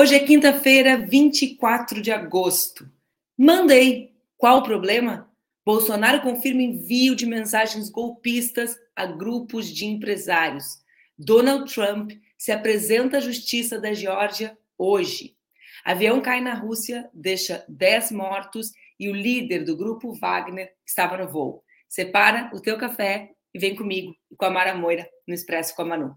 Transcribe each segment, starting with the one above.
Hoje é quinta-feira, 24 de agosto. Mandei. Qual o problema? Bolsonaro confirma envio de mensagens golpistas a grupos de empresários. Donald Trump se apresenta à Justiça da Geórgia hoje. Avião cai na Rússia, deixa 10 mortos e o líder do grupo Wagner estava no voo. Separa o teu café e vem comigo e com a Mara Moira no Expresso com a Manu.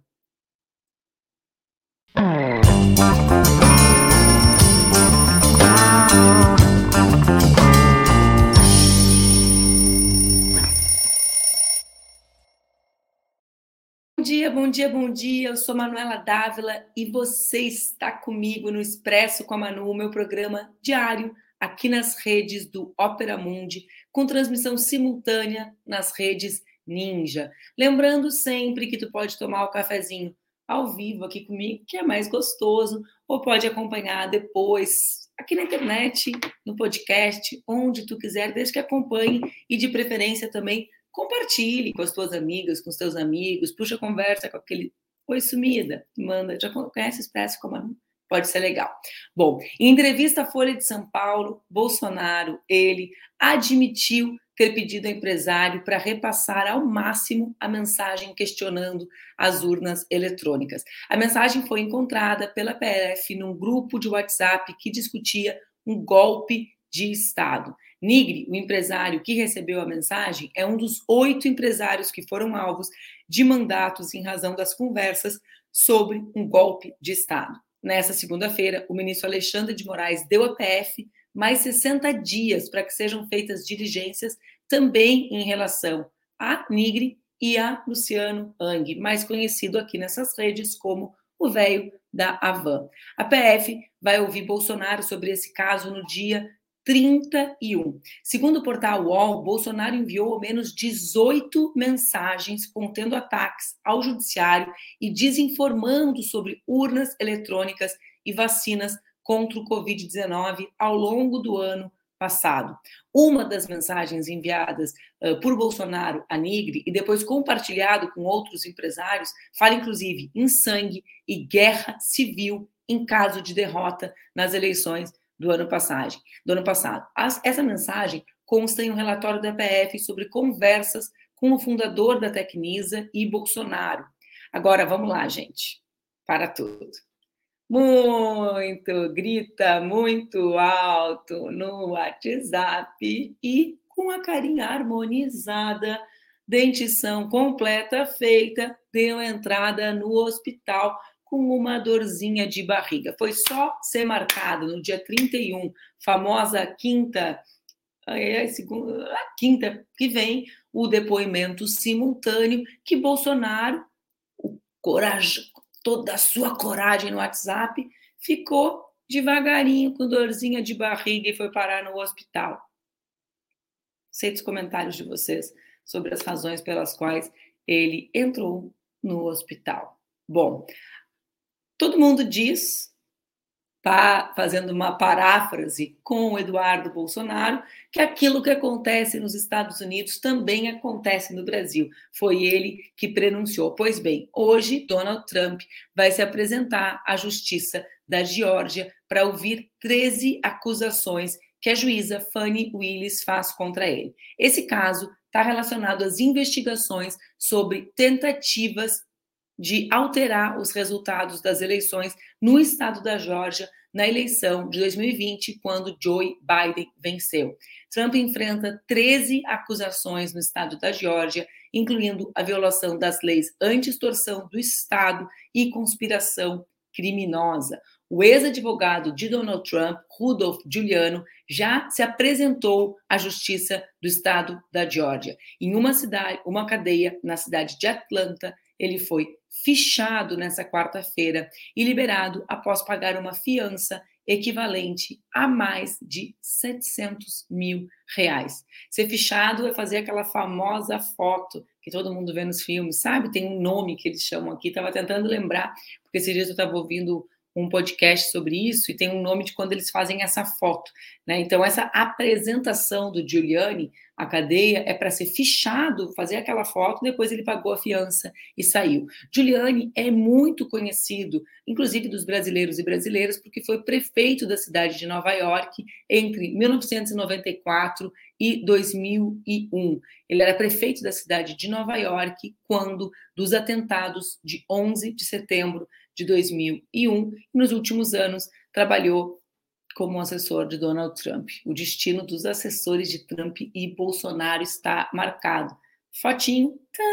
Bom dia, bom dia, bom dia. Eu sou Manuela Dávila e você está comigo no Expresso com a Manu, meu programa diário aqui nas redes do Opera Mundi, com transmissão simultânea nas redes Ninja. Lembrando sempre que tu pode tomar o cafezinho ao vivo aqui comigo, que é mais gostoso, ou pode acompanhar depois aqui na internet, no podcast, onde tu quiser, desde que acompanhe e de preferência também compartilhe com as tuas amigas, com os teus amigos, puxa conversa com aquele oi sumida, manda, já conhece Expresso como pode ser legal. Bom, em entrevista à Folha de São Paulo, Bolsonaro, ele admitiu ter pedido ao empresário para repassar ao máximo a mensagem questionando as urnas eletrônicas. A mensagem foi encontrada pela PF num grupo de WhatsApp que discutia um golpe de Estado. Nigri, o empresário que recebeu a mensagem, é um dos oito empresários que foram alvos de mandatos em razão das conversas sobre um golpe de Estado. Nessa segunda-feira, o ministro Alexandre de Moraes deu à PF mais 60 dias para que sejam feitas diligências também em relação a Nigri e a Luciano Ang, mais conhecido aqui nessas redes como o velho da Avan. A PF vai ouvir Bolsonaro sobre esse caso no dia 31. Segundo o portal UOL, Bolsonaro enviou ao menos 18 mensagens contendo ataques ao judiciário e desinformando sobre urnas eletrônicas e vacinas contra o Covid-19 ao longo do ano passado. Uma das mensagens enviadas uh, por Bolsonaro a Nigre e depois compartilhado com outros empresários fala inclusive em sangue e guerra civil em caso de derrota nas eleições do ano, passagem, do ano passado. As, essa mensagem consta em um relatório da PF sobre conversas com o fundador da Tecnisa e Bolsonaro. Agora, vamos lá, gente. Para tudo. Muito, grita muito alto no WhatsApp e com a carinha harmonizada, dentição completa feita, deu entrada no hospital com uma dorzinha de barriga. Foi só ser marcado no dia 31, famosa quinta, é, segunda, a quinta que vem, o depoimento simultâneo que Bolsonaro, o coragem, toda a sua coragem no WhatsApp, ficou devagarinho com dorzinha de barriga e foi parar no hospital. Sei dos comentários de vocês sobre as razões pelas quais ele entrou no hospital. Bom, Todo mundo diz, fazendo uma paráfrase com o Eduardo Bolsonaro, que aquilo que acontece nos Estados Unidos também acontece no Brasil. Foi ele que prenunciou. Pois bem, hoje Donald Trump vai se apresentar à Justiça da Geórgia para ouvir 13 acusações que a juíza Fanny Willis faz contra ele. Esse caso está relacionado às investigações sobre tentativas de alterar os resultados das eleições no estado da Geórgia na eleição de 2020, quando Joe Biden venceu. Trump enfrenta 13 acusações no estado da Geórgia, incluindo a violação das leis anti-extorsão do estado e conspiração criminosa. O ex-advogado de Donald Trump, Rudolph Giuliano, já se apresentou à Justiça do Estado da Geórgia. Em uma cidade, uma cadeia na cidade de Atlanta, ele foi fichado nessa quarta-feira e liberado após pagar uma fiança equivalente a mais de 700 mil reais. Ser fichado é fazer aquela famosa foto que todo mundo vê nos filmes, sabe? Tem um nome que eles chamam aqui, estava tentando lembrar, porque esses dias eu estava ouvindo um podcast sobre isso e tem um nome de quando eles fazem essa foto. Né? Então, essa apresentação do Giuliani à cadeia é para ser fichado, fazer aquela foto, depois ele pagou a fiança e saiu. Giuliani é muito conhecido, inclusive dos brasileiros e brasileiras, porque foi prefeito da cidade de Nova York entre 1994 e 2001. Ele era prefeito da cidade de Nova York quando dos atentados de 11 de setembro de 2001 e nos últimos anos trabalhou como assessor de Donald Trump. O destino dos assessores de Trump e Bolsonaro está marcado. Fotinho, tá.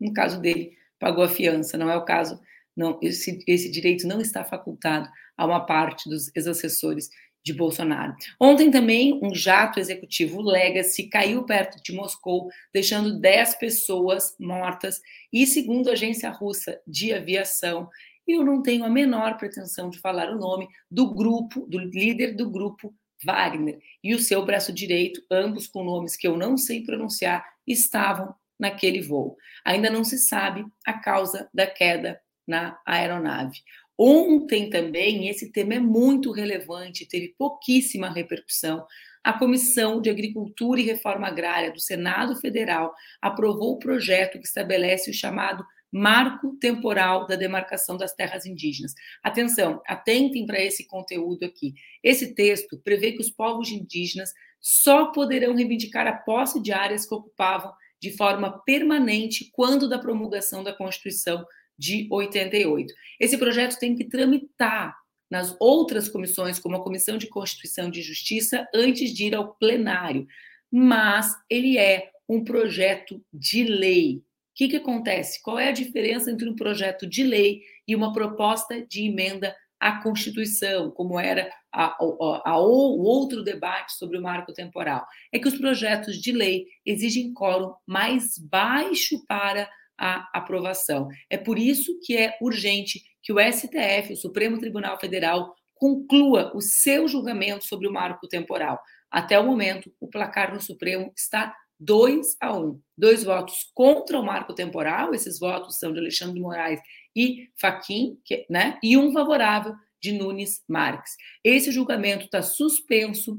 no caso dele, pagou a fiança, não é o caso, não, esse, esse direito não está facultado a uma parte dos ex-assessores de Bolsonaro. Ontem também um jato executivo Legacy caiu perto de Moscou, deixando 10 pessoas mortas e segundo a agência russa de aviação, eu não tenho a menor pretensão de falar o nome do grupo, do líder do grupo Wagner e o seu braço direito, ambos com nomes que eu não sei pronunciar, estavam naquele voo. Ainda não se sabe a causa da queda na aeronave. Ontem também, esse tema é muito relevante, teve pouquíssima repercussão. A Comissão de Agricultura e Reforma Agrária do Senado Federal aprovou o projeto que estabelece o chamado Marco Temporal da Demarcação das Terras Indígenas. Atenção, atentem para esse conteúdo aqui. Esse texto prevê que os povos indígenas só poderão reivindicar a posse de áreas que ocupavam de forma permanente quando da promulgação da Constituição de 88. Esse projeto tem que tramitar nas outras comissões, como a Comissão de Constituição e Justiça, antes de ir ao plenário. Mas ele é um projeto de lei. O que, que acontece? Qual é a diferença entre um projeto de lei e uma proposta de emenda à Constituição, como era a, a, a, o outro debate sobre o marco temporal? É que os projetos de lei exigem quórum mais baixo para a aprovação. É por isso que é urgente que o STF, o Supremo Tribunal Federal, conclua o seu julgamento sobre o marco temporal. Até o momento, o placar no Supremo está 2 a 1. Dois votos contra o marco temporal, esses votos são de Alexandre Moraes e Faquim, né? e um favorável de Nunes Marques. Esse julgamento está suspenso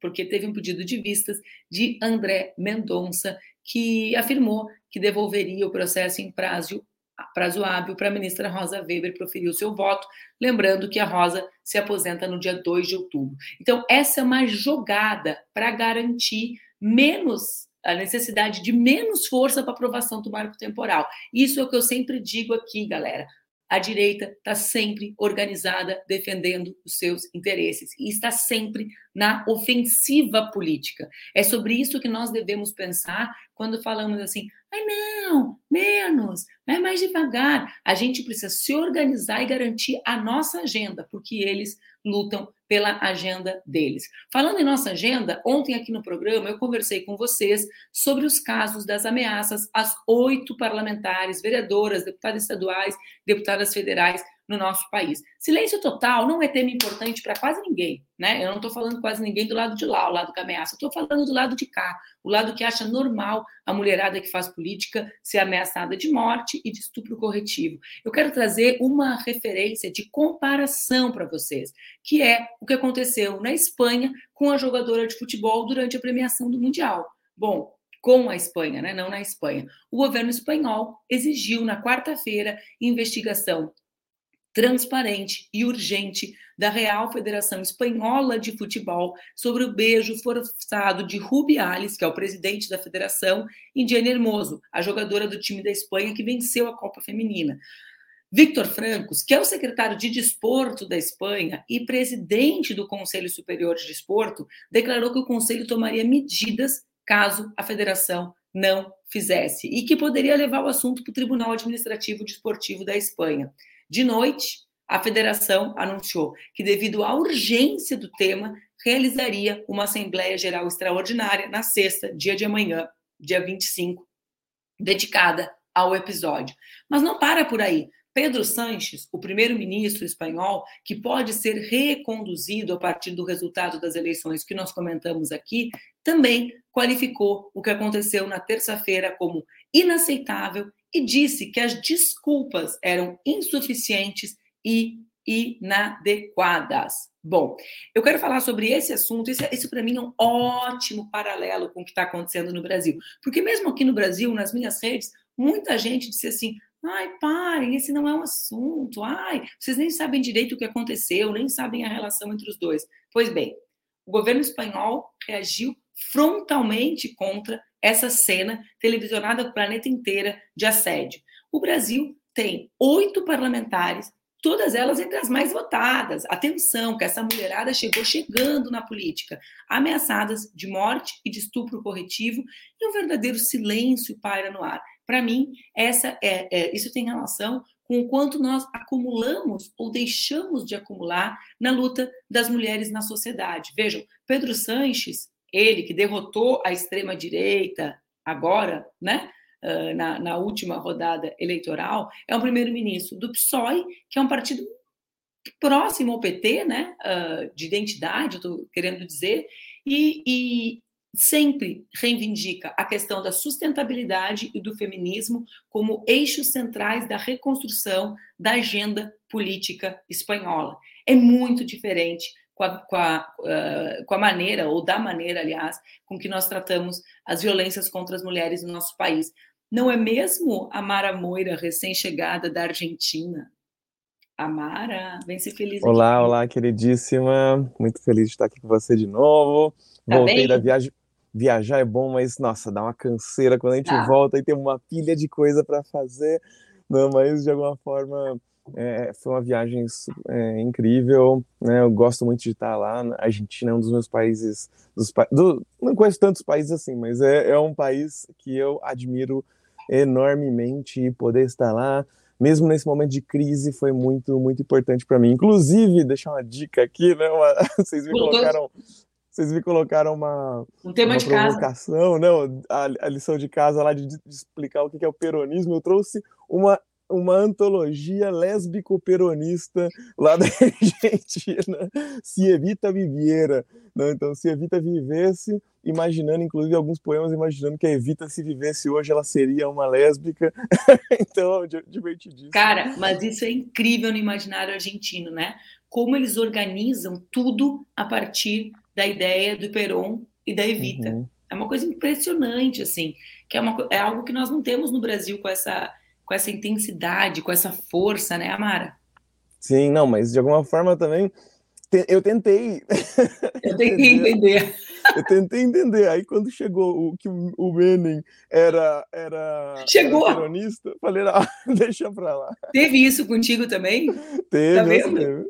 porque teve um pedido de vistas de André Mendonça, que afirmou que devolveria o processo em prazo, prazo hábil para a ministra Rosa Weber proferir o seu voto, lembrando que a Rosa se aposenta no dia 2 de outubro. Então, essa é uma jogada para garantir menos a necessidade de menos força para aprovação do marco temporal. Isso é o que eu sempre digo aqui, galera a direita está sempre organizada defendendo os seus interesses e está sempre na ofensiva política. É sobre isso que nós devemos pensar quando falamos assim: ai, não, menos, vai mais devagar. A gente precisa se organizar e garantir a nossa agenda, porque eles lutam pela agenda deles. Falando em nossa agenda, ontem aqui no programa eu conversei com vocês sobre os casos das ameaças às oito parlamentares, vereadoras, deputadas estaduais, deputadas federais no nosso país. Silêncio total não é tema importante para quase ninguém, né? Eu não estou falando quase ninguém do lado de lá, o lado que ameaça, estou falando do lado de cá, o lado que acha normal a mulherada que faz política ser ameaçada de morte e de estupro corretivo. Eu quero trazer uma referência de comparação para vocês, que é o que aconteceu na Espanha com a jogadora de futebol durante a premiação do Mundial. Bom, com a Espanha, né? não na Espanha. O governo espanhol exigiu na quarta-feira investigação transparente e urgente da Real Federação Espanhola de Futebol sobre o beijo forçado de Rubiales, que é o presidente da federação, em Diana Hermoso, a jogadora do time da Espanha que venceu a Copa Feminina. Victor Francos, que é o secretário de Desporto da Espanha e presidente do Conselho Superior de Desporto, declarou que o conselho tomaria medidas caso a federação não fizesse e que poderia levar o assunto para o Tribunal Administrativo Desportivo da Espanha. De noite, a federação anunciou que, devido à urgência do tema, realizaria uma Assembleia Geral Extraordinária na sexta, dia de amanhã, dia 25, dedicada ao episódio. Mas não para por aí. Pedro Sanches, o primeiro-ministro espanhol, que pode ser reconduzido a partir do resultado das eleições que nós comentamos aqui, também qualificou o que aconteceu na terça-feira como inaceitável e disse que as desculpas eram insuficientes e inadequadas. Bom, eu quero falar sobre esse assunto. Isso, isso para mim é um ótimo paralelo com o que está acontecendo no Brasil. Porque mesmo aqui no Brasil, nas minhas redes, muita gente disse assim: ai, parem, esse não é um assunto. Ai, vocês nem sabem direito o que aconteceu, nem sabem a relação entre os dois. Pois bem, o governo espanhol reagiu frontalmente contra essa cena televisionada para o planeta inteira de assédio. O Brasil tem oito parlamentares todas elas entre as mais votadas. Atenção, que essa mulherada chegou chegando na política, ameaçadas de morte e de estupro corretivo, e um verdadeiro silêncio paira no ar. Para mim, essa é, é, isso tem relação com o quanto nós acumulamos ou deixamos de acumular na luta das mulheres na sociedade. Vejam, Pedro Sanches, ele que derrotou a extrema direita agora, né? uh, na, na, última rodada eleitoral, é um primeiro-ministro do PSOE, que é um partido próximo ao PT, né, uh, de identidade, estou querendo dizer, e, e sempre reivindica a questão da sustentabilidade e do feminismo como eixos centrais da reconstrução da agenda política espanhola. É muito diferente com a, com, a, uh, com a, maneira, ou da maneira, aliás, com que nós tratamos as violências contra as mulheres no nosso país. Não é mesmo a Mara Moira, recém-chegada da Argentina? A Mara, vem ser feliz Olá, aqui. olá, queridíssima. Muito feliz de estar aqui com você de novo. Tá Voltei bem? da viagem. Viajar é bom, mas nossa, dá uma canseira quando a gente tá. volta e tem uma pilha de coisa para fazer. Não, mas de alguma forma é, foi uma viagem é, incrível, né? Eu gosto muito de estar lá. A Argentina é um dos meus países, dos, do, não conheço tantos países assim, mas é, é um país que eu admiro enormemente e poder estar lá, mesmo nesse momento de crise, foi muito, muito importante para mim. Inclusive, deixar uma dica aqui, né? Uma, vocês me colocaram. Vocês me colocaram uma, um tema uma de provocação, casa. não? A, a, lição de casa lá de, de explicar o que é o peronismo. Eu trouxe uma uma antologia lésbico-peronista lá da Argentina, Se Evita Viviera. Né? Então, Se Evita vivesse, imaginando, inclusive, alguns poemas imaginando que a Evita, se vivesse hoje, ela seria uma lésbica. então, divertidíssimo. Cara, mas isso é incrível no imaginário argentino, né? Como eles organizam tudo a partir da ideia do Peron e da Evita. Uhum. É uma coisa impressionante, assim, que é, uma, é algo que nós não temos no Brasil com essa com essa intensidade, com essa força, né, Amara? Sim, não, mas de alguma forma também eu tentei. Eu tentei entender. Eu tentei entender. Aí quando chegou o que o Menem era era chegou. Era falei, não, deixa pra lá. Teve isso contigo também? Teve, tá vendo? Teve.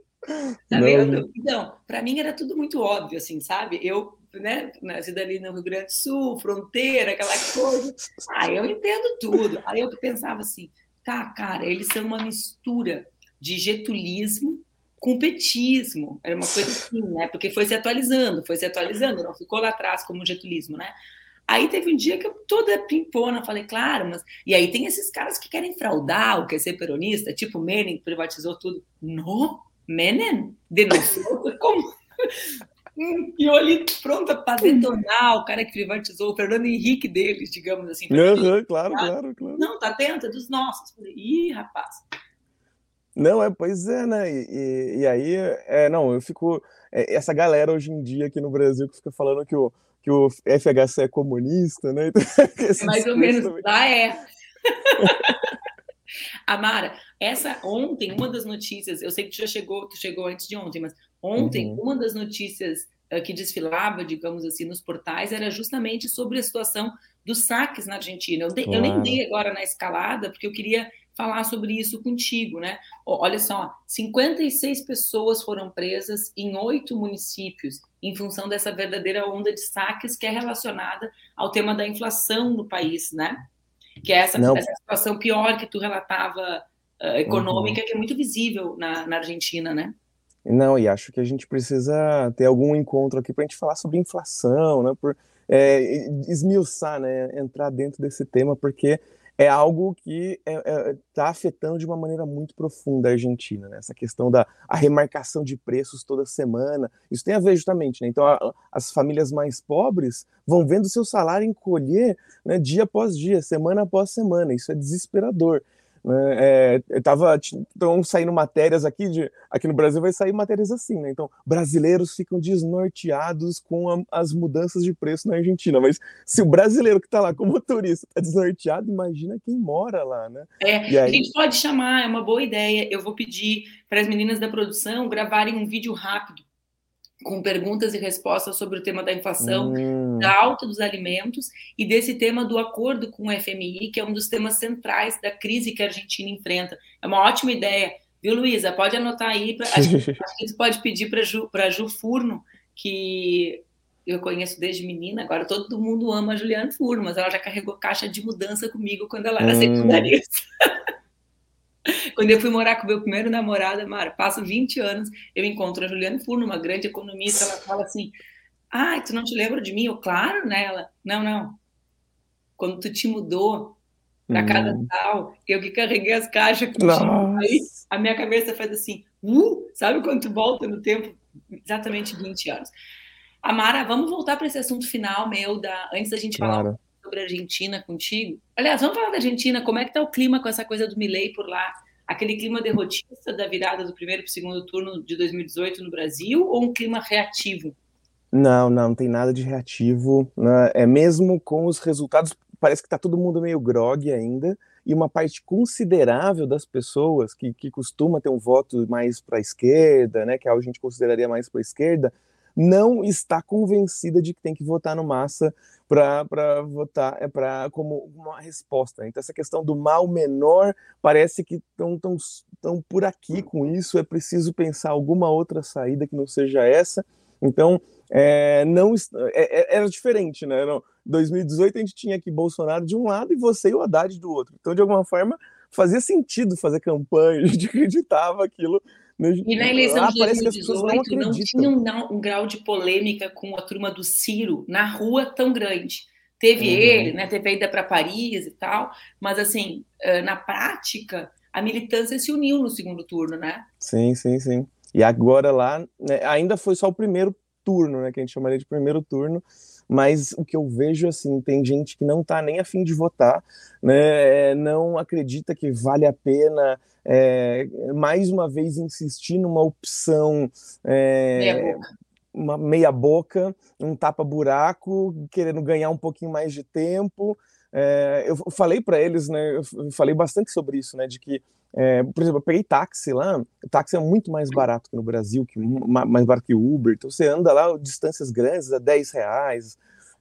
Tá não, vendo? Então, para mim era tudo muito óbvio, assim, sabe? Eu né, nascida ali no Rio Grande do Sul, fronteira, aquela coisa. Aí eu entendo tudo. Aí eu pensava assim, tá, cara, eles são uma mistura de getulismo com petismo. Era uma coisa assim, né? Porque foi se atualizando, foi se atualizando, não ficou lá atrás como getulismo, né? Aí teve um dia que eu toda pimpona falei, claro, mas. E aí tem esses caras que querem fraudar o que é ser peronista, tipo Menem, que privatizou tudo. No, Menem? Denunciou? Como? E eu ali pronta para detonar o cara que privatizou, o Fernando Henrique deles, digamos assim. Uhum, claro, claro, claro. Não, tá atenta dos nossos. Falei, ih, rapaz. Não, é, pois é, né? E, e, e aí, é, não, eu fico. É, essa galera hoje em dia aqui no Brasil que fica falando que o, que o FHC é comunista, né? Então, é mais ou menos, também. lá é. Amara, essa ontem, uma das notícias, eu sei que tu já chegou, tu chegou antes de ontem, mas ontem, uhum. uma das notícias uh, que desfilava, digamos assim, nos portais era justamente sobre a situação dos saques na Argentina. Eu, de, claro. eu nem dei agora na escalada, porque eu queria falar sobre isso contigo, né? Olha só, 56 pessoas foram presas em oito municípios em função dessa verdadeira onda de saques que é relacionada ao tema da inflação no país, né? Que é essa, essa situação pior que tu relatava uh, econômica, uhum. que é muito visível na, na Argentina, né? Não, e acho que a gente precisa ter algum encontro aqui para a gente falar sobre inflação, né? Por é, esmiuçar, né? Entrar dentro desse tema, porque é algo que está é, é, tá afetando de uma maneira muito profunda a Argentina, né? Essa questão da remarcação de preços toda semana, isso tem a ver justamente, né? Então, a, as famílias mais pobres vão vendo seu salário encolher né, dia após dia, semana após semana, isso é desesperador. Né? É, tava estão saindo matérias aqui de aqui no Brasil vai sair matérias assim, né? Então brasileiros ficam desnorteados com a, as mudanças de preço na Argentina, mas se o brasileiro que está lá como turista está desnorteado, imagina quem mora lá, né? É, aí... a gente pode chamar, é uma boa ideia. Eu vou pedir para as meninas da produção gravarem um vídeo rápido com perguntas e respostas sobre o tema da inflação, hum. da alta dos alimentos e desse tema do acordo com o FMI, que é um dos temas centrais da crise que a Argentina enfrenta. É uma ótima ideia, viu, Luísa? Pode anotar aí. Pra, a, gente, a gente pode pedir para Ju, Ju Furno, que eu conheço desde menina, agora todo mundo ama a Juliana Furno, mas ela já carregou caixa de mudança comigo quando ela era hum. secundarista. Quando eu fui morar com o meu primeiro namorado, Mara, passo 20 anos, eu encontro a Juliana Furno, uma grande economista, ela fala assim, ah, tu não te lembra de mim? Eu, claro, né? Ela, não, não. Quando tu te mudou para casa hum. tal, eu que carreguei as caixas aí a minha cabeça faz assim, uh, sabe quando tu volta no tempo? Exatamente 20 anos. Amara, vamos voltar para esse assunto final meu, da, antes da gente claro. falar sobre a Argentina contigo. Aliás, vamos falar da Argentina, como é que está o clima com essa coisa do Milley por lá? Aquele clima derrotista da virada do primeiro para o segundo turno de 2018 no Brasil ou um clima reativo? Não, não, não tem nada de reativo. Né? É mesmo com os resultados, parece que está todo mundo meio grog ainda, e uma parte considerável das pessoas que, que costuma ter um voto mais para a esquerda, né, que a gente consideraria mais para a esquerda, não está convencida de que tem que votar no Massa para votar é para como uma resposta. Então essa questão do mal menor parece que estão tão, tão por aqui com isso. É preciso pensar alguma outra saída que não seja essa. Então é, não é, é era diferente, né? Não, 2018 a gente tinha aqui Bolsonaro de um lado e você e o Haddad do outro. Então de alguma forma fazia sentido fazer campanha. A gente acreditava aquilo e na eleição de 2018 não, não tinha um, um, grau de polêmica com a turma do Ciro na rua tão grande. Teve uhum. ele, né, teve a ida para Paris e tal, mas assim, na prática, a militância se uniu no segundo turno, né? Sim, sim, sim. E agora lá, né, ainda foi só o primeiro turno, né, que a gente chamaria de primeiro turno, mas o que eu vejo assim, tem gente que não está nem afim de votar, né, não acredita que vale a pena é, mais uma vez insistir numa opção é, meia uma meia boca, um tapa-buraco, querendo ganhar um pouquinho mais de tempo. É, eu falei para eles, né? Eu falei bastante sobre isso, né? De que, é, por exemplo, eu peguei táxi lá. O táxi é muito mais barato que no Brasil, que mais barato que o Uber. Então você anda lá distâncias grandes a 10 reais,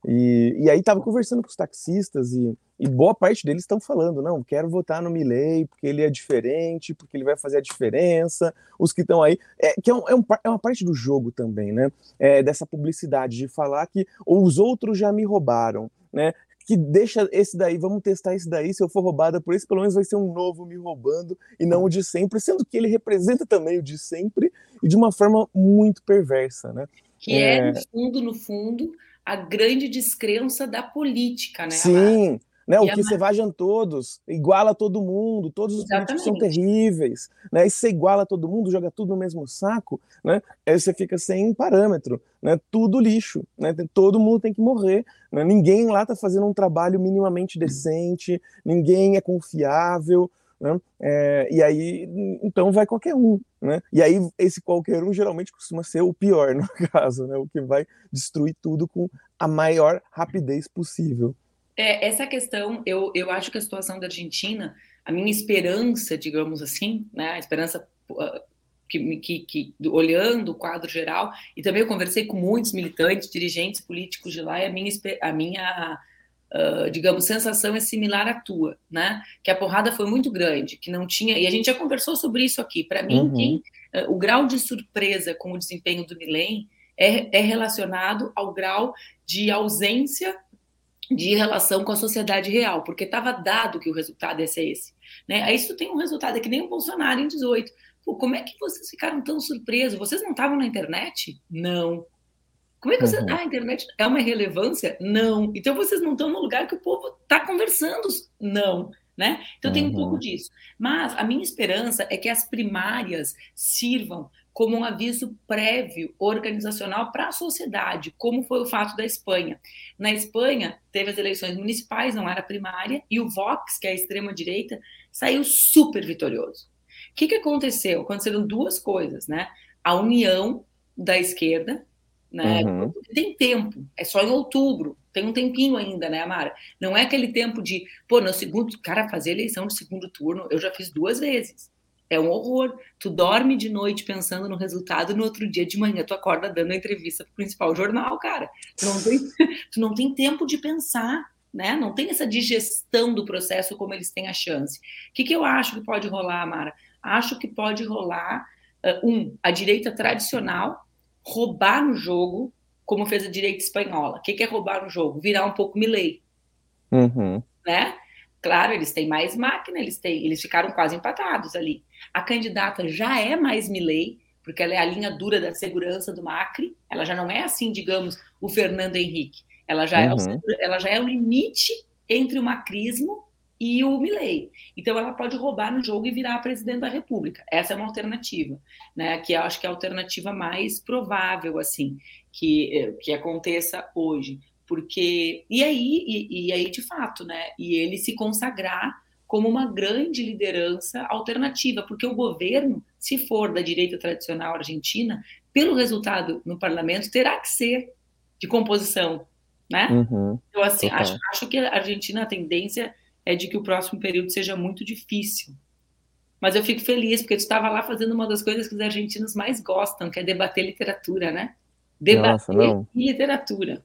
e, e aí estava conversando com os taxistas e, e boa parte deles estão falando, não, quero votar no Milley porque ele é diferente, porque ele vai fazer a diferença. Os que estão aí, é, que é, um, é, um, é, uma parte do jogo também, né? É, dessa publicidade de falar que os outros já me roubaram, né? que deixa esse daí, vamos testar esse daí, se eu for roubada por esse, pelo menos vai ser um novo me roubando e não o de sempre, sendo que ele representa também o de sempre e de uma forma muito perversa, né? Que é, é no fundo, no fundo, a grande descrença da política, né? Sim, né? O que você vajam todos, iguala todo mundo, todos os Exatamente. políticos são terríveis, né? E você iguala todo mundo, joga tudo no mesmo saco, né? Aí você fica sem parâmetro, né? Tudo lixo, né? Todo mundo tem que morrer, né? Ninguém lá tá fazendo um trabalho minimamente decente, ninguém é confiável, né? É, e aí, então vai qualquer um, né? E aí esse qualquer um geralmente costuma ser o pior no caso, né? O que vai destruir tudo com a maior rapidez possível. É, essa questão, eu, eu acho que a situação da Argentina, a minha esperança, digamos assim, né? A esperança uh, que, que, que, olhando o quadro geral, e também eu conversei com muitos militantes, dirigentes políticos de lá, e a minha, a minha uh, digamos, sensação é similar à tua, né? Que a porrada foi muito grande, que não tinha. E a gente já conversou sobre isso aqui. Para mim, uhum. quem, uh, o grau de surpresa com o desempenho do Milen é, é relacionado ao grau de ausência de relação com a sociedade real, porque estava dado que o resultado ia ser esse. Né? Aí isso tem um resultado, é que nem o Bolsonaro em 18. Pô, como é que vocês ficaram tão surpresos? Vocês não estavam na internet? Não. Como é que você. Uhum. Ah, a internet é uma relevância? Não. Então vocês não estão no lugar que o povo está conversando? Não. Né? Então uhum. tem um pouco uhum. disso. Mas a minha esperança é que as primárias sirvam como um aviso prévio organizacional para a sociedade, como foi o fato da Espanha. Na Espanha, teve as eleições municipais, não era primária, e o Vox, que é a extrema-direita, saiu super vitorioso. O que, que aconteceu? Aconteceram duas coisas, né? A união da esquerda, né? Uhum. Tem tempo, é só em outubro, tem um tempinho ainda, né, Amara? Não é aquele tempo de, pô, no segundo, cara, fazer eleição de segundo turno, eu já fiz duas vezes. É um horror. Tu dorme de noite pensando no resultado, no outro dia de manhã tu acorda dando a entrevista pro principal jornal, cara. Tu não tem, tu não tem tempo de pensar, né? Não tem essa digestão do processo como eles têm a chance. O que, que eu acho que pode rolar, Amara? Acho que pode rolar, uh, um, a direita tradicional roubar no jogo, como fez a direita espanhola. O que, que é roubar no jogo? Virar um pouco Milley. Uhum. Né? Claro, eles têm mais máquina, eles, têm, eles ficaram quase empatados ali. A candidata já é mais Milley, porque ela é a linha dura da segurança do Macri. Ela já não é assim, digamos, o Fernando Henrique. Ela já, uhum. é, o, ela já é o limite entre o macrismo e o Milley. Então ela pode roubar no jogo e virar a presidente da República. Essa é uma alternativa, né? Que eu acho que é a alternativa mais provável assim que, que aconteça hoje porque e aí e, e, aí de fato, né? E ele se consagrar como uma grande liderança alternativa, porque o governo, se for da direita tradicional argentina, pelo resultado no parlamento, terá que ser de composição, né? Uhum, então assim, acho, acho que a Argentina a tendência é de que o próximo período seja muito difícil. Mas eu fico feliz porque tu estava lá fazendo uma das coisas que os argentinos mais gostam, que é debater literatura, né? Debater Nossa, literatura.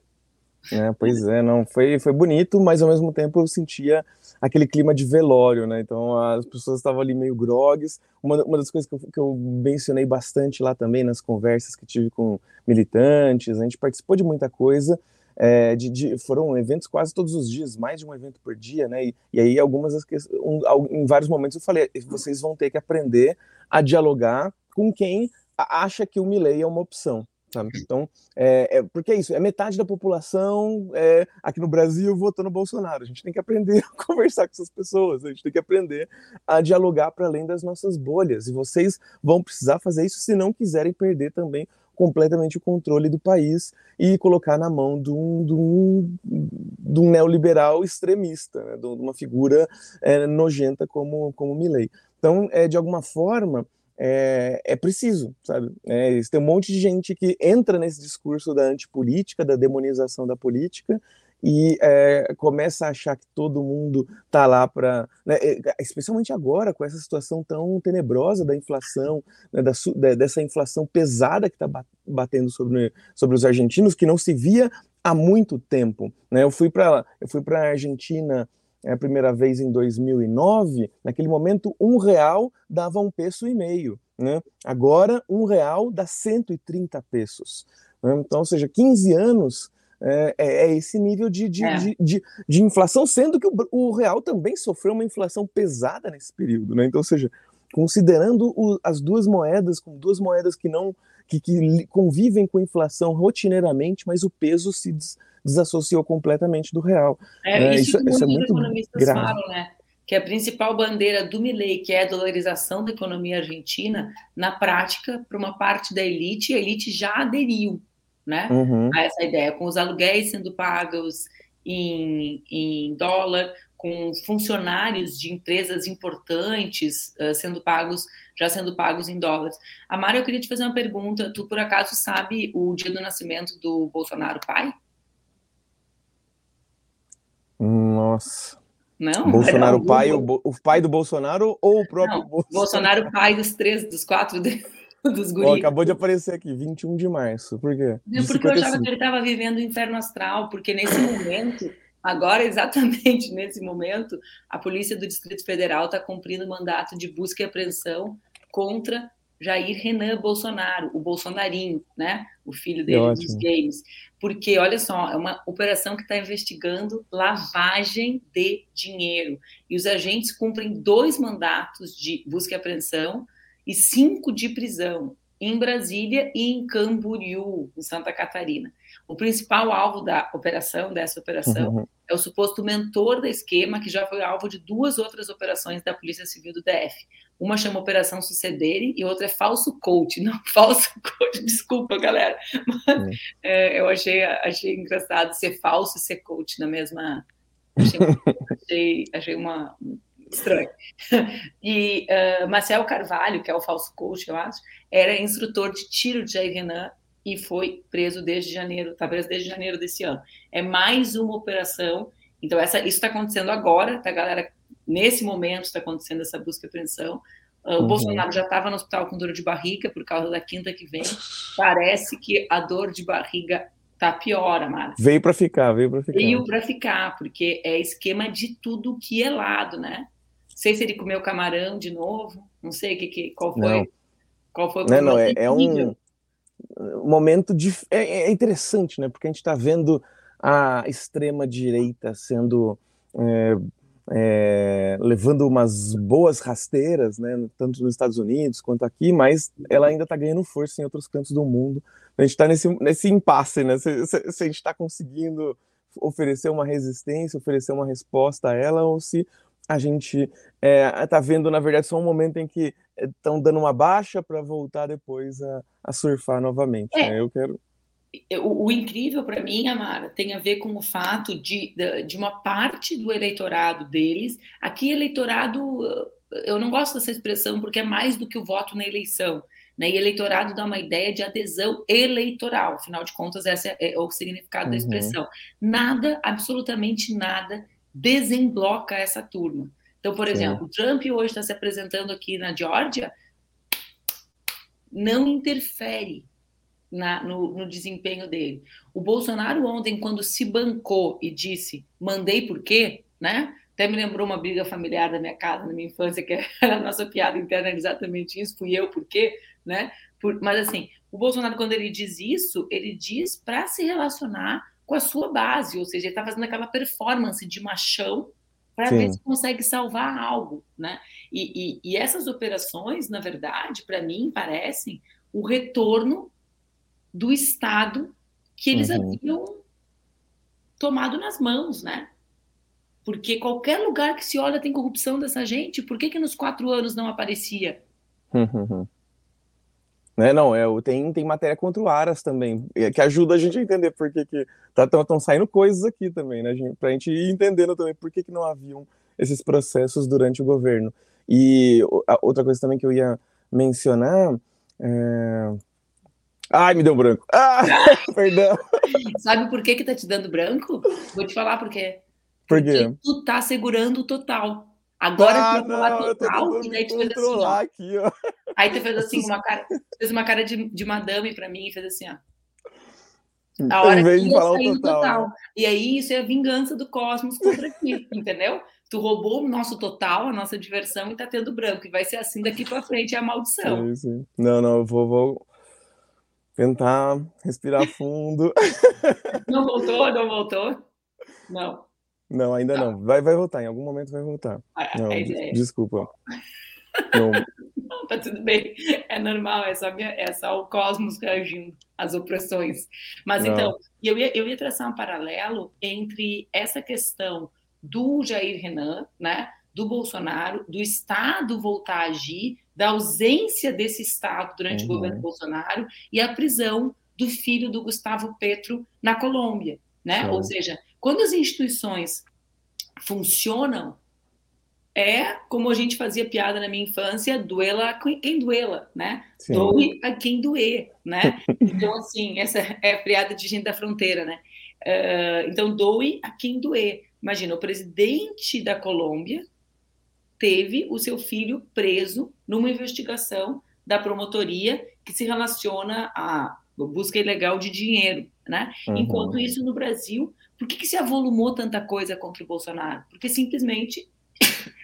É, pois é, não, foi, foi bonito, mas ao mesmo tempo eu sentia aquele clima de velório, né? Então as pessoas estavam ali meio grogues. Uma, uma das coisas que eu, que eu mencionei bastante lá também nas conversas que tive com militantes, a gente participou de muita coisa. É, de, de, foram eventos quase todos os dias, mais de um evento por dia, né? E, e aí algumas um, em vários momentos eu falei, vocês vão ter que aprender a dialogar com quem acha que o Milley é uma opção. Sabe? Então, é, é, porque é isso, é metade da população é, aqui no Brasil votando Bolsonaro. A gente tem que aprender a conversar com essas pessoas, a gente tem que aprender a dialogar para além das nossas bolhas. E vocês vão precisar fazer isso se não quiserem perder também completamente o controle do país e colocar na mão de um, de um, de um neoliberal extremista, né? de uma figura é, nojenta como, como Milley. Então, é, de alguma forma, é, é preciso, sabe? É, tem um monte de gente que entra nesse discurso da antipolítica, da demonização da política, e é, começa a achar que todo mundo tá lá para, né, especialmente agora com essa situação tão tenebrosa da inflação, né, da, da, dessa inflação pesada que está batendo sobre, sobre os argentinos, que não se via há muito tempo. Né? Eu fui para eu fui para a Argentina é a primeira vez em 2009, naquele momento um real dava um peso e meio, né? Agora um real dá 130 pesos. Né? Então, ou seja, 15 anos é, é, é esse nível de, de, é. de, de, de, inflação, sendo que o, o, real também sofreu uma inflação pesada nesse período, né? Então, ou seja, considerando o, as duas moedas, com duas moedas que não que, que convivem com inflação rotineiramente, mas o peso se des, desassociou completamente do real. É, isso, isso, isso é muito economistas grave. falam, né? Que a principal bandeira do Milley, que é a dolarização da economia argentina, na prática, para uma parte da elite, a elite já aderiu né, uhum. a essa ideia, com os aluguéis sendo pagos em, em dólar, com funcionários de empresas importantes uh, sendo pagos, já sendo pagos em dólares. Amara, eu queria te fazer uma pergunta. Tu, por acaso, sabe o dia do nascimento do Bolsonaro pai? Nossa. Não? Bolsonaro pai, o, o, pai do Bolsonaro ou o próprio não, Bolsonaro? Bolsonaro pai dos três, dos quatro dos guris. Oh, acabou de aparecer aqui, 21 de março. Por quê? De porque 55. eu achava que ele estava vivendo o inferno astral, porque nesse momento, agora exatamente nesse momento, a Polícia do Distrito Federal está cumprindo o mandato de busca e apreensão contra Jair Renan Bolsonaro, o Bolsonarinho, né? O filho dele dos games. Porque, olha só, é uma operação que está investigando lavagem de dinheiro. E os agentes cumprem dois mandatos de busca e apreensão e cinco de prisão em Brasília e em Camboriú, em Santa Catarina. O principal alvo da operação, dessa operação, uhum. é o suposto mentor da esquema, que já foi alvo de duas outras operações da Polícia Civil do DF. Uma chama Operação Sucedere e outra é Falso Coach. Não, Falso Coach, desculpa, galera. Mas, uhum. é, eu achei, achei engraçado ser falso e ser coach na mesma. Achei, achei, achei uma, Estranho. E uh, Marcel Carvalho, que é o falso coach, eu acho, era instrutor de tiro de Jair Renan e foi preso desde janeiro, está preso desde janeiro desse ano. É mais uma operação. Então, essa, isso está acontecendo agora, tá, galera? Nesse momento está acontecendo essa busca e apreensão. Uh, uhum. O Bolsonaro já estava no hospital com dor de barriga por causa da quinta que vem. Parece que a dor de barriga tá pior, Amara. Veio para ficar, veio para ficar. Veio para ficar, porque é esquema de tudo que é lado, né? Não sei se ele comeu camarão de novo, não sei que, que, qual foi. Não. Qual foi o não, não, é, é um momento de. É, é, interessante, né? Porque a gente está vendo a extrema-direita sendo. É, é, levando umas boas rasteiras, né, tanto nos Estados Unidos quanto aqui, mas ela ainda está ganhando força em outros cantos do mundo. A gente está nesse, nesse impasse, né? Se, se, se a gente está conseguindo oferecer uma resistência, oferecer uma resposta a ela, ou se a gente está é, tá vendo, na verdade, só um momento em que estão dando uma baixa para voltar depois a, a surfar novamente. É. Né? Eu quero. O, o incrível para mim, Amara, tem a ver com o fato de, de uma parte do eleitorado deles. Aqui, eleitorado, eu não gosto dessa expressão porque é mais do que o voto na eleição. Né? E eleitorado dá uma ideia de adesão eleitoral, afinal de contas, esse é, é o significado uhum. da expressão. Nada, absolutamente nada, desembloca essa turma. Então, por Sim. exemplo, o Trump hoje está se apresentando aqui na Geórgia, não interfere na, no, no, desempenho dele. O Bolsonaro ontem, quando se bancou e disse, mandei por quê, né? Até me lembrou uma briga familiar da minha casa, na minha infância, que era a nossa piada interna, exatamente isso, fui eu, por quê, né? Por, mas assim, o Bolsonaro, quando ele diz isso, ele diz para se relacionar com a sua base, ou seja, ele está fazendo aquela performance de machão para ver se consegue salvar algo, né? E, e, e essas operações, na verdade, para mim, parecem o retorno do Estado que eles uhum. haviam tomado nas mãos, né? Porque qualquer lugar que se olha tem corrupção dessa gente, por que, que nos quatro anos não aparecia? Uhum. Né, não, é, tem, tem matéria contra o Aras também, que ajuda a gente a entender por que estão tá, saindo coisas aqui também, né, para a gente ir entendendo também por que, que não haviam esses processos durante o governo. E outra coisa também que eu ia mencionar. É... Ai, me deu branco. Ah, perdão. Sabe por que que tá te dando branco? Vou te falar por quê. Por quê? Porque tu tá segurando o total. Agora ah, tu falar total, e daí tu fez assim, ó. Aqui, ó. Aí tu fez assim, uma cara, fez uma cara de, de madame pra mim e fez assim, ó. A hora que eu saí total. total. Né? E aí isso é a vingança do cosmos contra ti, entendeu? Tu roubou o nosso total, a nossa diversão e tá tendo branco. E vai ser assim daqui pra frente, é a maldição. Sim, sim. Não, não, eu vou, vou tentar respirar fundo. Não voltou? Não voltou? Não. Não, ainda não. Vai, vai voltar, em algum momento vai voltar. Ah, não, é desculpa. Não. não, tá tudo bem. É normal, é só, minha, é só o cosmos reagindo às opressões. Mas não. então, eu ia, eu ia traçar um paralelo entre essa questão do Jair Renan, né, do Bolsonaro, do Estado voltar a agir, da ausência desse Estado durante uhum. o governo Bolsonaro e a prisão do filho do Gustavo Petro na Colômbia, né? Ou seja, quando as instituições funcionam, é como a gente fazia piada na minha infância, duela quem duela, né? Sim. Doe a quem doer, né? Então, assim, essa é a piada de gente da fronteira, né? Uh, então, doe a quem doer. Imagina, o presidente da Colômbia teve o seu filho preso numa investigação da promotoria que se relaciona à busca ilegal de dinheiro, né? Uhum. Enquanto isso, no Brasil, por que, que se avolumou tanta coisa contra o Bolsonaro? Porque simplesmente.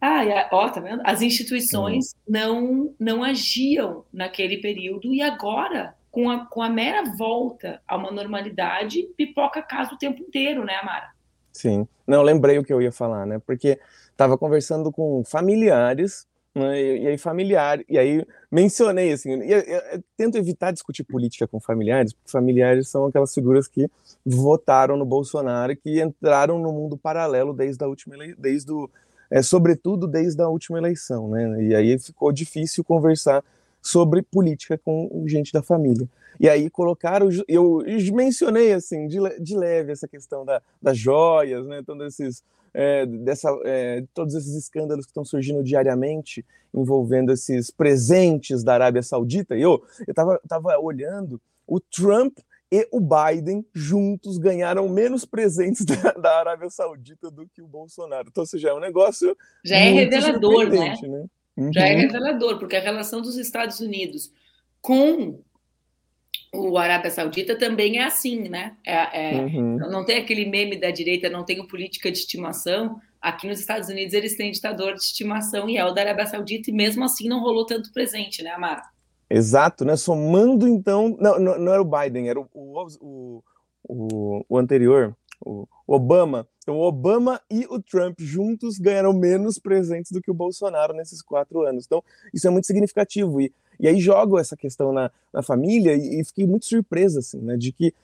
ah, ó, tá vendo? As instituições uhum. não, não agiam naquele período e agora, com a, com a mera volta a uma normalidade, pipoca caso o tempo inteiro, né, Amara? Sim. Não, lembrei o que eu ia falar, né? Porque estava conversando com familiares né, e, aí familiar, e aí mencionei assim, eu, eu, tento evitar discutir política com familiares, porque familiares são aquelas figuras que votaram no Bolsonaro, que entraram no mundo paralelo desde a última desde o, é, sobretudo desde a última eleição, né? E aí ficou difícil conversar sobre política com gente da família. E aí colocaram, eu mencionei assim de, de leve essa questão da, das joias, né? Todos esses é, dessa, é, todos esses escândalos que estão surgindo diariamente envolvendo esses presentes da Arábia Saudita. E eu estava tava olhando, o Trump e o Biden juntos ganharam menos presentes da, da, Arábia Saudita do que o Bolsonaro. Então, seja, é um negócio. Já é revelador, né? né? Uhum. Já é revelador, porque a relação dos Estados Unidos com o Arábia Saudita também é assim, né? É, é, uhum. Não tem aquele meme da direita, não tem política de estimação. Aqui nos Estados Unidos eles têm ditador de estimação e é o da Arábia Saudita, e mesmo assim não rolou tanto presente, né, Amara? Exato, né? Somando então. Não, não, não era o Biden, era o, o, o, o anterior, o Obama. Então, o Obama e o Trump juntos ganharam menos presentes do que o Bolsonaro nesses quatro anos. Então, isso é muito significativo. E, e aí jogo essa questão na, na família e, e fiquei muito surpresa, assim, né? De que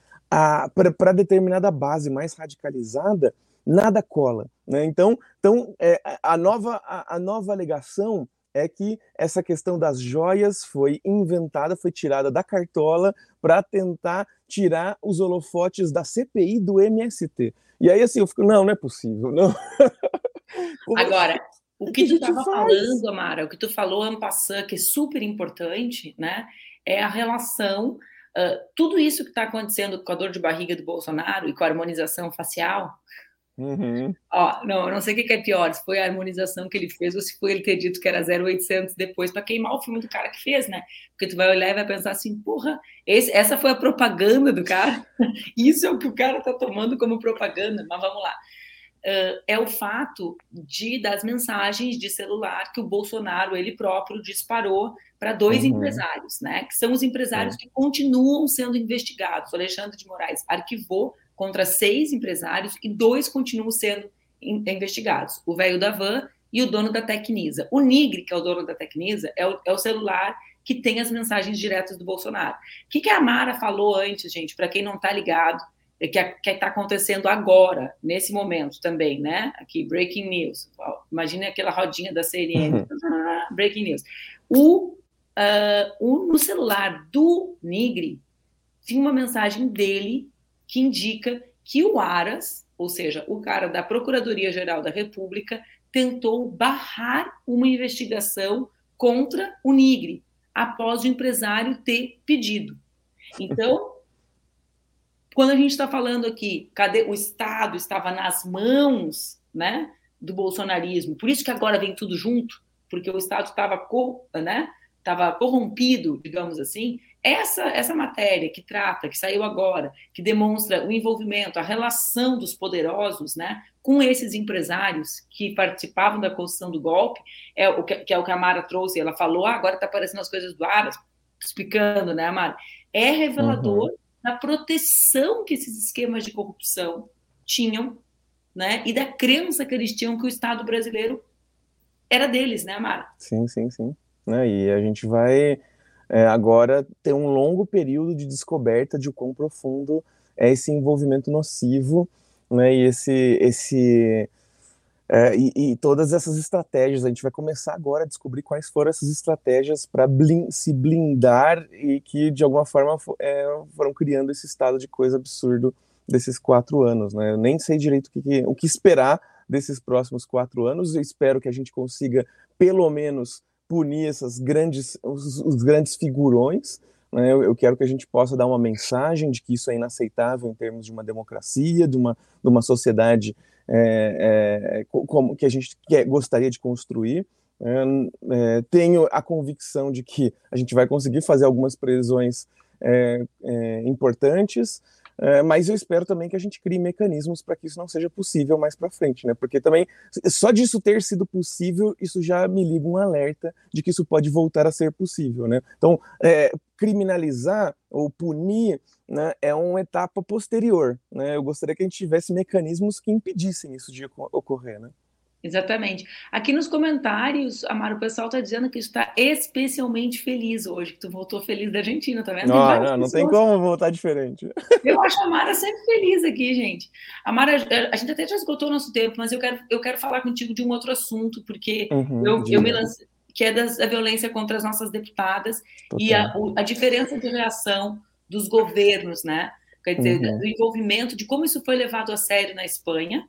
para determinada base mais radicalizada, nada cola. Né? Então, então é, a, nova, a, a nova alegação é que essa questão das joias foi inventada, foi tirada da cartola para tentar tirar os holofotes da CPI do MST. E aí, assim, eu fico, não, não é possível, não. Agora, o que, que tu estava falando, Amara, o que tu falou, Ampassan, que é super importante, né, é a relação, uh, tudo isso que está acontecendo com a dor de barriga do Bolsonaro e com a harmonização facial, Uhum. Ó, não, eu não sei o que é pior, se foi a harmonização que ele fez ou se foi ele ter dito que era 0,800 depois para queimar o filme do cara que fez, né? Porque tu vai olhar e vai pensar assim, porra, esse, essa foi a propaganda do cara, isso é o que o cara tá tomando como propaganda, mas vamos lá. Uh, é o fato de das mensagens de celular que o Bolsonaro ele próprio disparou para dois uhum. empresários, né? Que são os empresários uhum. que continuam sendo investigados. O Alexandre de Moraes arquivou contra seis empresários e dois continuam sendo investigados: o velho da van e o dono da Tecnisa. O Nigre, que é o dono da Tecnisa, é o, é o celular que tem as mensagens diretas do Bolsonaro. O que, que a Mara falou antes, gente, para quem não está ligado, que está acontecendo agora, nesse momento também, né? Aqui, breaking news. Imagine aquela rodinha da CNN. Uhum. breaking news. O, uh, o, no celular do Nigre tinha uma mensagem dele que indica que o Aras, ou seja, o cara da Procuradoria-Geral da República, tentou barrar uma investigação contra o Nigre, após o empresário ter pedido. Então, quando a gente está falando aqui, cadê o Estado estava nas mãos né, do bolsonarismo, por isso que agora vem tudo junto, porque o Estado estava né, corrompido, digamos assim, essa, essa matéria que trata, que saiu agora, que demonstra o envolvimento, a relação dos poderosos né, com esses empresários que participavam da construção do golpe, é o que, que é o que a Mara trouxe, ela falou, ah, agora está aparecendo as coisas do Aras, explicando, né, Mara? É revelador uhum. Da proteção que esses esquemas de corrupção tinham, né, e da crença que eles tinham que o Estado brasileiro era deles, né, Mara? Sim, sim, sim. Né, e a gente vai é, agora ter um longo período de descoberta de quão profundo é esse envolvimento nocivo, né, e esse, esse é, e, e, todas essas estratégias, a gente vai começar agora a descobrir quais foram essas estratégias para blin se blindar e que, de alguma forma, é, foram criando esse estado de coisa absurdo desses quatro anos. Né? Eu nem sei direito o que, o que esperar desses próximos quatro anos, eu espero que a gente consiga, pelo menos, punir essas grandes, os, os grandes figurões. Né? Eu, eu, quero que a gente possa dar uma mensagem de que isso é inaceitável em termos de uma democracia, de uma, de uma sociedade é, é, como que a gente quer, gostaria de construir. É, é, tenho a convicção de que a gente vai conseguir fazer algumas prisões é, é, importantes, é, mas eu espero também que a gente crie mecanismos para que isso não seja possível mais para frente, né? Porque também, só disso ter sido possível, isso já me liga um alerta de que isso pode voltar a ser possível, né? Então, é, criminalizar ou punir né, é uma etapa posterior, né? Eu gostaria que a gente tivesse mecanismos que impedissem isso de ocorrer, né? Exatamente. Aqui nos comentários, Amaro, o pessoal está dizendo que está especialmente feliz hoje, que tu voltou feliz da Argentina, tá vendo? Não, não, não tem como voltar diferente. Eu acho a Mara sempre feliz aqui, gente. A Mara, a gente até já esgotou o nosso tempo, mas eu quero, eu quero falar contigo de um outro assunto, porque uhum, eu, eu me lancei, que é das, da violência contra as nossas deputadas Total. e a, a diferença de reação dos governos, né? Quer dizer, uhum. do envolvimento, de como isso foi levado a sério na Espanha,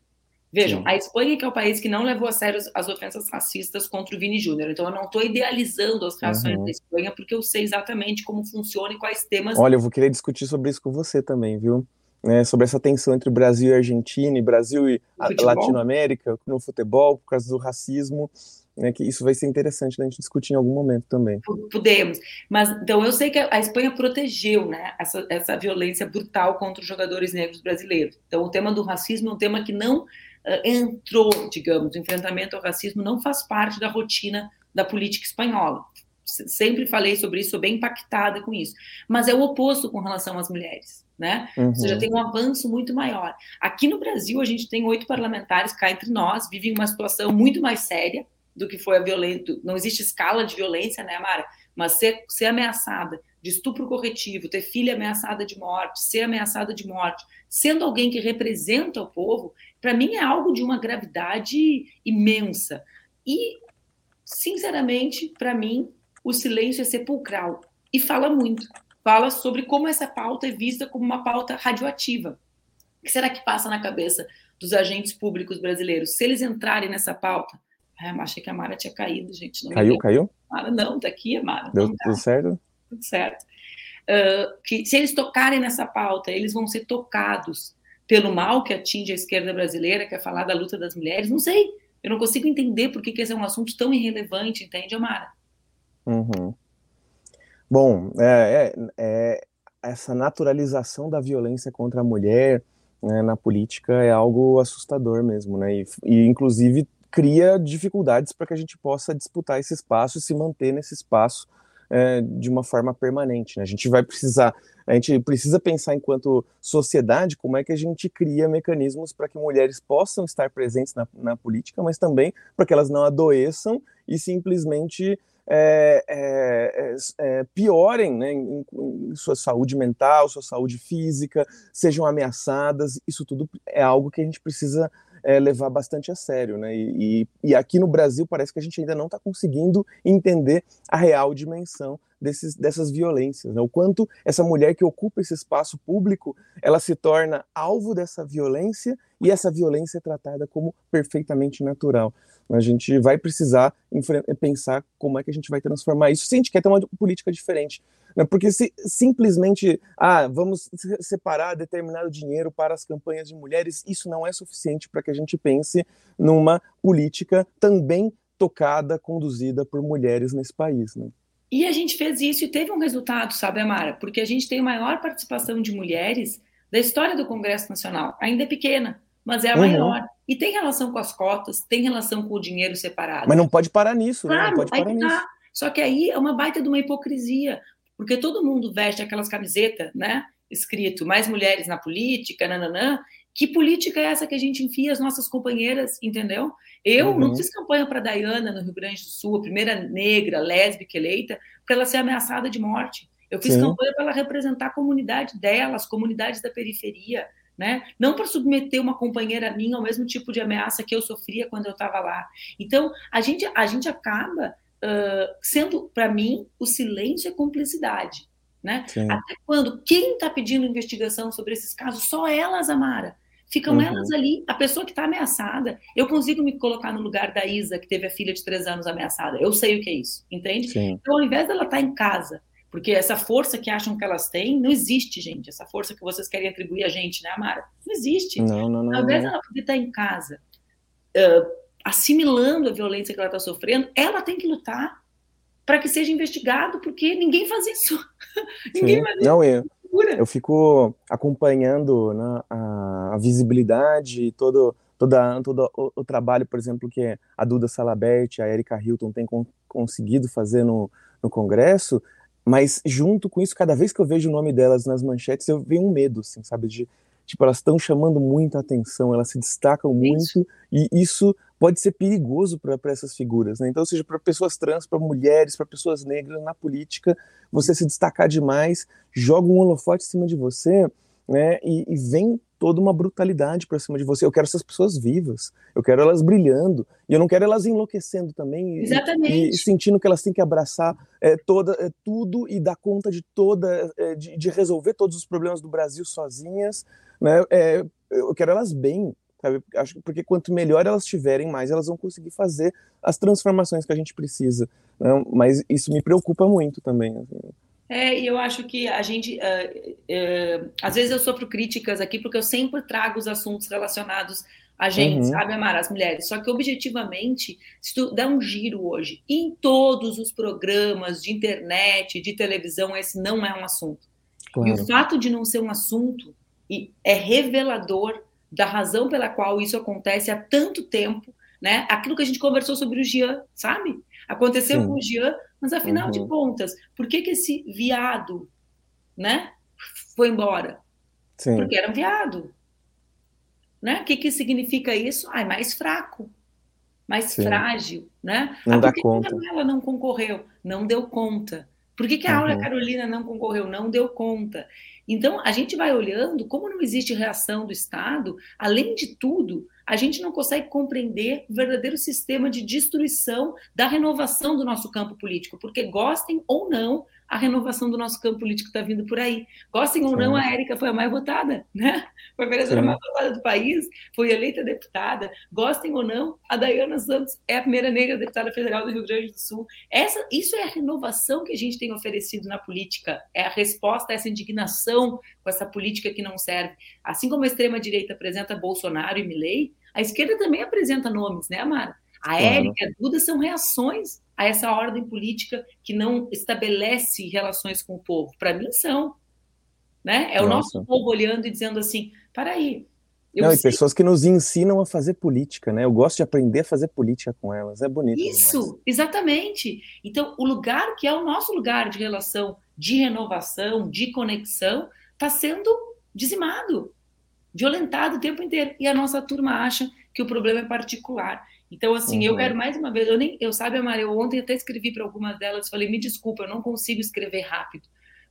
Vejam, Sim. a Espanha que é o país que não levou a sério as ofensas racistas contra o Vini Júnior. Então eu não estou idealizando as reações uhum. da Espanha porque eu sei exatamente como funciona e quais temas. Olha, eu vou querer discutir sobre isso com você também, viu? É, sobre essa tensão entre Brasil e Argentina, e Brasil e Latinoamérica no futebol, por causa do racismo né, que isso vai ser interessante da gente discutir em algum momento também. Podemos, mas então eu sei que a Espanha protegeu, né, essa, essa violência brutal contra os jogadores negros brasileiros. Então o tema do racismo é um tema que não entrou, digamos, o enfrentamento ao racismo não faz parte da rotina da política espanhola. Sempre falei sobre isso, sou bem impactada com isso. Mas é o oposto com relação às mulheres. Né? Uhum. Ou seja, uhum. tem um avanço muito maior. Aqui no Brasil, a gente tem oito parlamentares cá entre nós, vivem uma situação muito mais séria, do que foi a violência. Não existe escala de violência, né, Mara? Mas ser, ser ameaçada de estupro corretivo, ter filha ameaçada de morte, ser ameaçada de morte, sendo alguém que representa o povo, para mim é algo de uma gravidade imensa. E, sinceramente, para mim, o silêncio é sepulcral. E fala muito. Fala sobre como essa pauta é vista como uma pauta radioativa. O que será que passa na cabeça dos agentes públicos brasileiros? Se eles entrarem nessa pauta, é, achei que a Mara tinha caído, gente. Caiu, caiu? Mara, não, tá aqui, Mara. Deu tudo certo? Tudo certo. Uh, que se eles tocarem nessa pauta, eles vão ser tocados pelo mal que atinge a esquerda brasileira, que é falar da luta das mulheres. Não sei. Eu não consigo entender por que, que esse é um assunto tão irrelevante, entende, Amara? Uhum. Bom, é, é, é, essa naturalização da violência contra a mulher né, na política é algo assustador mesmo, né? E, e inclusive cria dificuldades para que a gente possa disputar esse espaço e se manter nesse espaço é, de uma forma permanente. Né? A gente vai precisar, a gente precisa pensar enquanto sociedade como é que a gente cria mecanismos para que mulheres possam estar presentes na, na política, mas também para que elas não adoeçam e simplesmente é, é, é, piorem né, em, em, sua saúde mental, sua saúde física, sejam ameaçadas. Isso tudo é algo que a gente precisa é, levar bastante a sério, né? E, e, e, aqui no Brasil parece que a gente ainda não está conseguindo entender a real dimensão desses, dessas violências, né? O quanto essa mulher que ocupa esse espaço público, ela se torna alvo dessa violência e essa violência é tratada como perfeitamente natural. A gente vai precisar pensar como é que a gente vai transformar isso se a gente quer ter uma política diferente. Né? Porque se simplesmente, ah, vamos separar determinado dinheiro para as campanhas de mulheres, isso não é suficiente para que a gente pense numa política também tocada, conduzida por mulheres nesse país. Né? E a gente fez isso e teve um resultado, sabe, Amara? Porque a gente tem a maior participação de mulheres da história do Congresso Nacional. Ainda é pequena, mas é a uhum. maior. E tem relação com as cotas, tem relação com o dinheiro separado. Mas não pode parar nisso, claro, né? Não pode parar tá. nisso. Só que aí é uma baita de uma hipocrisia, porque todo mundo veste aquelas camisetas, né? Escrito mais mulheres na política, nananã. Que política é essa que a gente enfia as nossas companheiras, entendeu? Eu uhum. não fiz campanha para Dayana no Rio Grande do Sul, a primeira negra, lésbica eleita, para ela ser ameaçada de morte. Eu fiz Sim. campanha para ela representar a comunidade dela, as comunidades da periferia, né? Não para submeter uma companheira minha ao mesmo tipo de ameaça que eu sofria quando eu estava lá. Então, a gente, a gente acaba uh, sendo, para mim, o silêncio é cumplicidade. Né? Até quando? Quem está pedindo investigação sobre esses casos? Só elas, Amara. Ficam uhum. elas ali, a pessoa que está ameaçada. Eu consigo me colocar no lugar da Isa, que teve a filha de três anos ameaçada. Eu sei o que é isso, entende? Sim. Então, ao invés dela estar tá em casa, porque essa força que acham que elas têm, não existe, gente. Essa força que vocês querem atribuir a gente, né, Amara? Não existe. Não, não, não. Ao invés dela poder estar tá em casa, uh, assimilando a violência que ela está sofrendo, ela tem que lutar para que seja investigado, porque ninguém faz isso. ninguém faz Não, eu, eu fico acompanhando né, a, a, visibilidade, todo, toda, todo o, o, trabalho, por exemplo, que a Duda Salabert, a Erika Hilton têm con, conseguido fazer no, no Congresso, mas junto com isso, cada vez que eu vejo o nome delas nas manchetes, eu venho um medo, assim, sabe, de tipo, elas estão chamando muita atenção, elas se destacam muito, isso. e isso pode ser perigoso para essas figuras, né? Então, seja, para pessoas trans, para mulheres, para pessoas negras na política, você se destacar demais, joga um holofote em cima de você, né? E, e vem toda uma brutalidade para cima de você. Eu quero essas pessoas vivas, eu quero elas brilhando, e eu não quero elas enlouquecendo também e, e, sentindo que elas têm que abraçar é, toda, é, tudo e dar conta de toda, é, de, de, resolver todos os problemas do Brasil sozinhas, né? É, eu quero elas bem, sabe? Acho porque quanto melhor elas tiverem, mais elas vão conseguir fazer as transformações que a gente precisa. Né? Mas isso me preocupa muito também. Assim. É, e eu acho que a gente. Uh, uh, às vezes eu sofro críticas aqui, porque eu sempre trago os assuntos relacionados a gente, uhum. sabe, amar as mulheres. Só que, objetivamente, se tu dá um giro hoje, em todos os programas de internet, de televisão, esse não é um assunto. Claro. E o fato de não ser um assunto é revelador da razão pela qual isso acontece há tanto tempo, né? Aquilo que a gente conversou sobre o Jean, sabe? Aconteceu Sim. com o Jean, mas afinal uhum. de contas, por que, que esse viado, né, foi embora? Sim. Porque era um viado. Né? O que, que significa isso? Ah, é mais fraco, mais Sim. frágil, né? Não ah, dá conta. Que ela não concorreu? Não deu conta. Por que, que a uhum. Aula Carolina não concorreu? Não deu conta. Então, a gente vai olhando, como não existe reação do Estado, além de tudo, a gente não consegue compreender o verdadeiro sistema de destruição da renovação do nosso campo político, porque gostem ou não, a renovação do nosso campo político está vindo por aí. Gostem ou não, a Érica foi a mais votada, né? Foi a vereadora mais votada do país, foi eleita deputada. Gostem ou não, a Dayana Santos é a primeira negra deputada federal do Rio Grande do Sul. Essa, isso é a renovação que a gente tem oferecido na política, é a resposta a essa indignação com essa política que não serve. Assim como a extrema-direita apresenta Bolsonaro e Milley, a esquerda também apresenta nomes, né, Amara? A Érica e a Duda são reações a essa ordem política que não estabelece relações com o povo. Para mim, são. Né? É Nossa. o nosso povo olhando e dizendo assim: para aí. Não, sei... e pessoas que nos ensinam a fazer política, né? Eu gosto de aprender a fazer política com elas, é bonito. Isso, demais. exatamente. Então, o lugar que é o nosso lugar de relação, de renovação, de conexão, está sendo dizimado, violentado o tempo inteiro. E a nossa turma acha que o problema é particular. Então, assim, uhum. eu quero mais uma vez, eu nem, eu sabe, Amara, eu ontem até escrevi para algumas delas, falei, me desculpa, eu não consigo escrever rápido,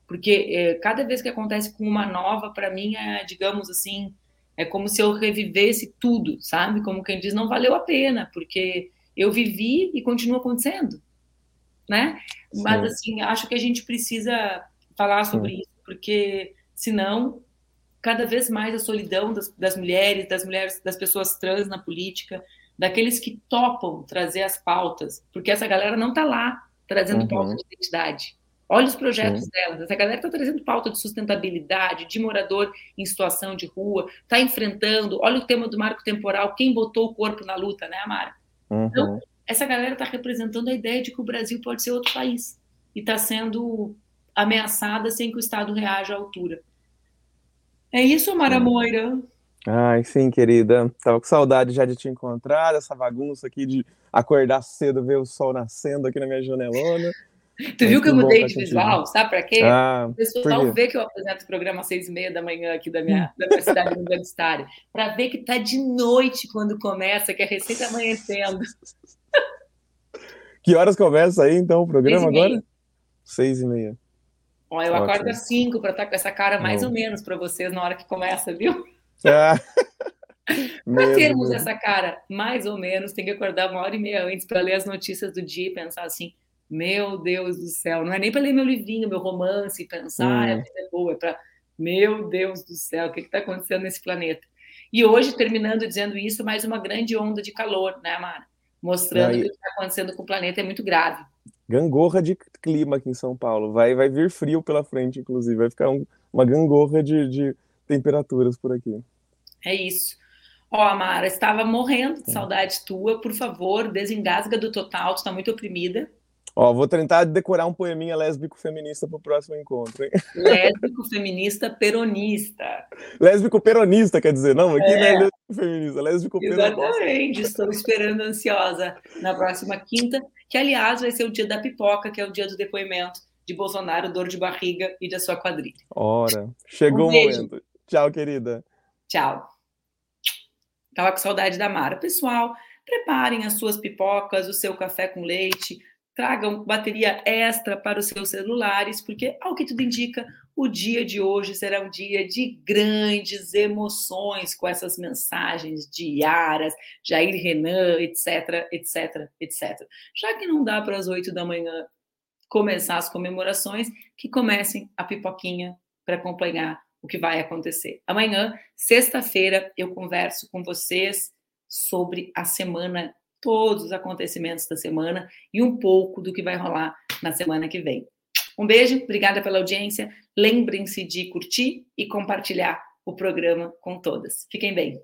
porque é, cada vez que acontece com uma nova, para mim, é, digamos assim, é como se eu revivesse tudo, sabe? Como quem diz, não valeu a pena, porque eu vivi e continua acontecendo, né? Sim. Mas, assim, acho que a gente precisa falar sobre Sim. isso, porque senão cada vez mais a solidão das, das mulheres, das mulheres, das pessoas trans na política, daqueles que topam trazer as pautas, porque essa galera não está lá trazendo uhum. pauta de identidade. Olha os projetos Sim. delas. Essa galera está trazendo pauta de sustentabilidade, de morador em situação de rua, está enfrentando. Olha o tema do marco temporal, quem botou o corpo na luta, né, Amara? Uhum. Então, essa galera está representando a ideia de que o Brasil pode ser outro país e está sendo ameaçada sem que o Estado reaja à altura. É isso, Amara Moira. Ai, sim, querida. Tava com saudade já de te encontrar, dessa bagunça aqui de acordar cedo, ver o sol nascendo aqui na minha janelona. Tu viu que eu mudei de visual? Sabe para quê? Ah, o pessoal vê que eu apresento o programa às seis e meia da manhã aqui da minha, da minha cidade universitária, para ver que tá de noite quando começa, que é recém amanhecendo. Que horas começa aí, então, o programa seis agora? Seis e meia. Ó, eu Ótimo. acordo às cinco para estar tá com essa cara mais Não. ou menos para vocês na hora que começa, viu? É. para termos essa cara, mais ou menos, tem que acordar uma hora e meia antes para ler as notícias do dia e pensar assim: meu Deus do céu, não é nem para ler meu livrinho, meu romance e pensar, hum. ah, a vida é boa, é para, meu Deus do céu, o que está acontecendo nesse planeta? E hoje, terminando dizendo isso, mais uma grande onda de calor, né, Mara? Mostrando Aí... que o que está acontecendo com o planeta é muito grave. Gangorra de clima aqui em São Paulo. Vai, vai vir frio pela frente, inclusive. Vai ficar um, uma gangorra de, de temperaturas por aqui. É isso. Ó, Amara, estava morrendo de saudade tua. Por favor, desengasga do total, tu está muito oprimida. Ó, vou tentar decorar um poeminha lésbico feminista para o próximo encontro, hein? Lésbico feminista peronista. Lésbico peronista, quer dizer, não, aqui é. não é lésbico feminista, lésbico peronista. Exatamente, estou esperando ansiosa na próxima quinta, que aliás vai ser o dia da pipoca, que é o dia do depoimento de Bolsonaro, dor de barriga e da sua quadrilha. Ora, chegou um o momento. Tchau, querida. Tchau. Tava com saudade da Mara. Pessoal, preparem as suas pipocas, o seu café com leite, tragam bateria extra para os seus celulares, porque, ao que tudo indica, o dia de hoje será um dia de grandes emoções com essas mensagens diárias, Jair Renan, etc, etc, etc. Já que não dá para as oito da manhã começar as comemorações, que comecem a pipoquinha para acompanhar o que vai acontecer. Amanhã, sexta-feira, eu converso com vocês sobre a semana, todos os acontecimentos da semana e um pouco do que vai rolar na semana que vem. Um beijo, obrigada pela audiência. Lembrem-se de curtir e compartilhar o programa com todas. Fiquem bem.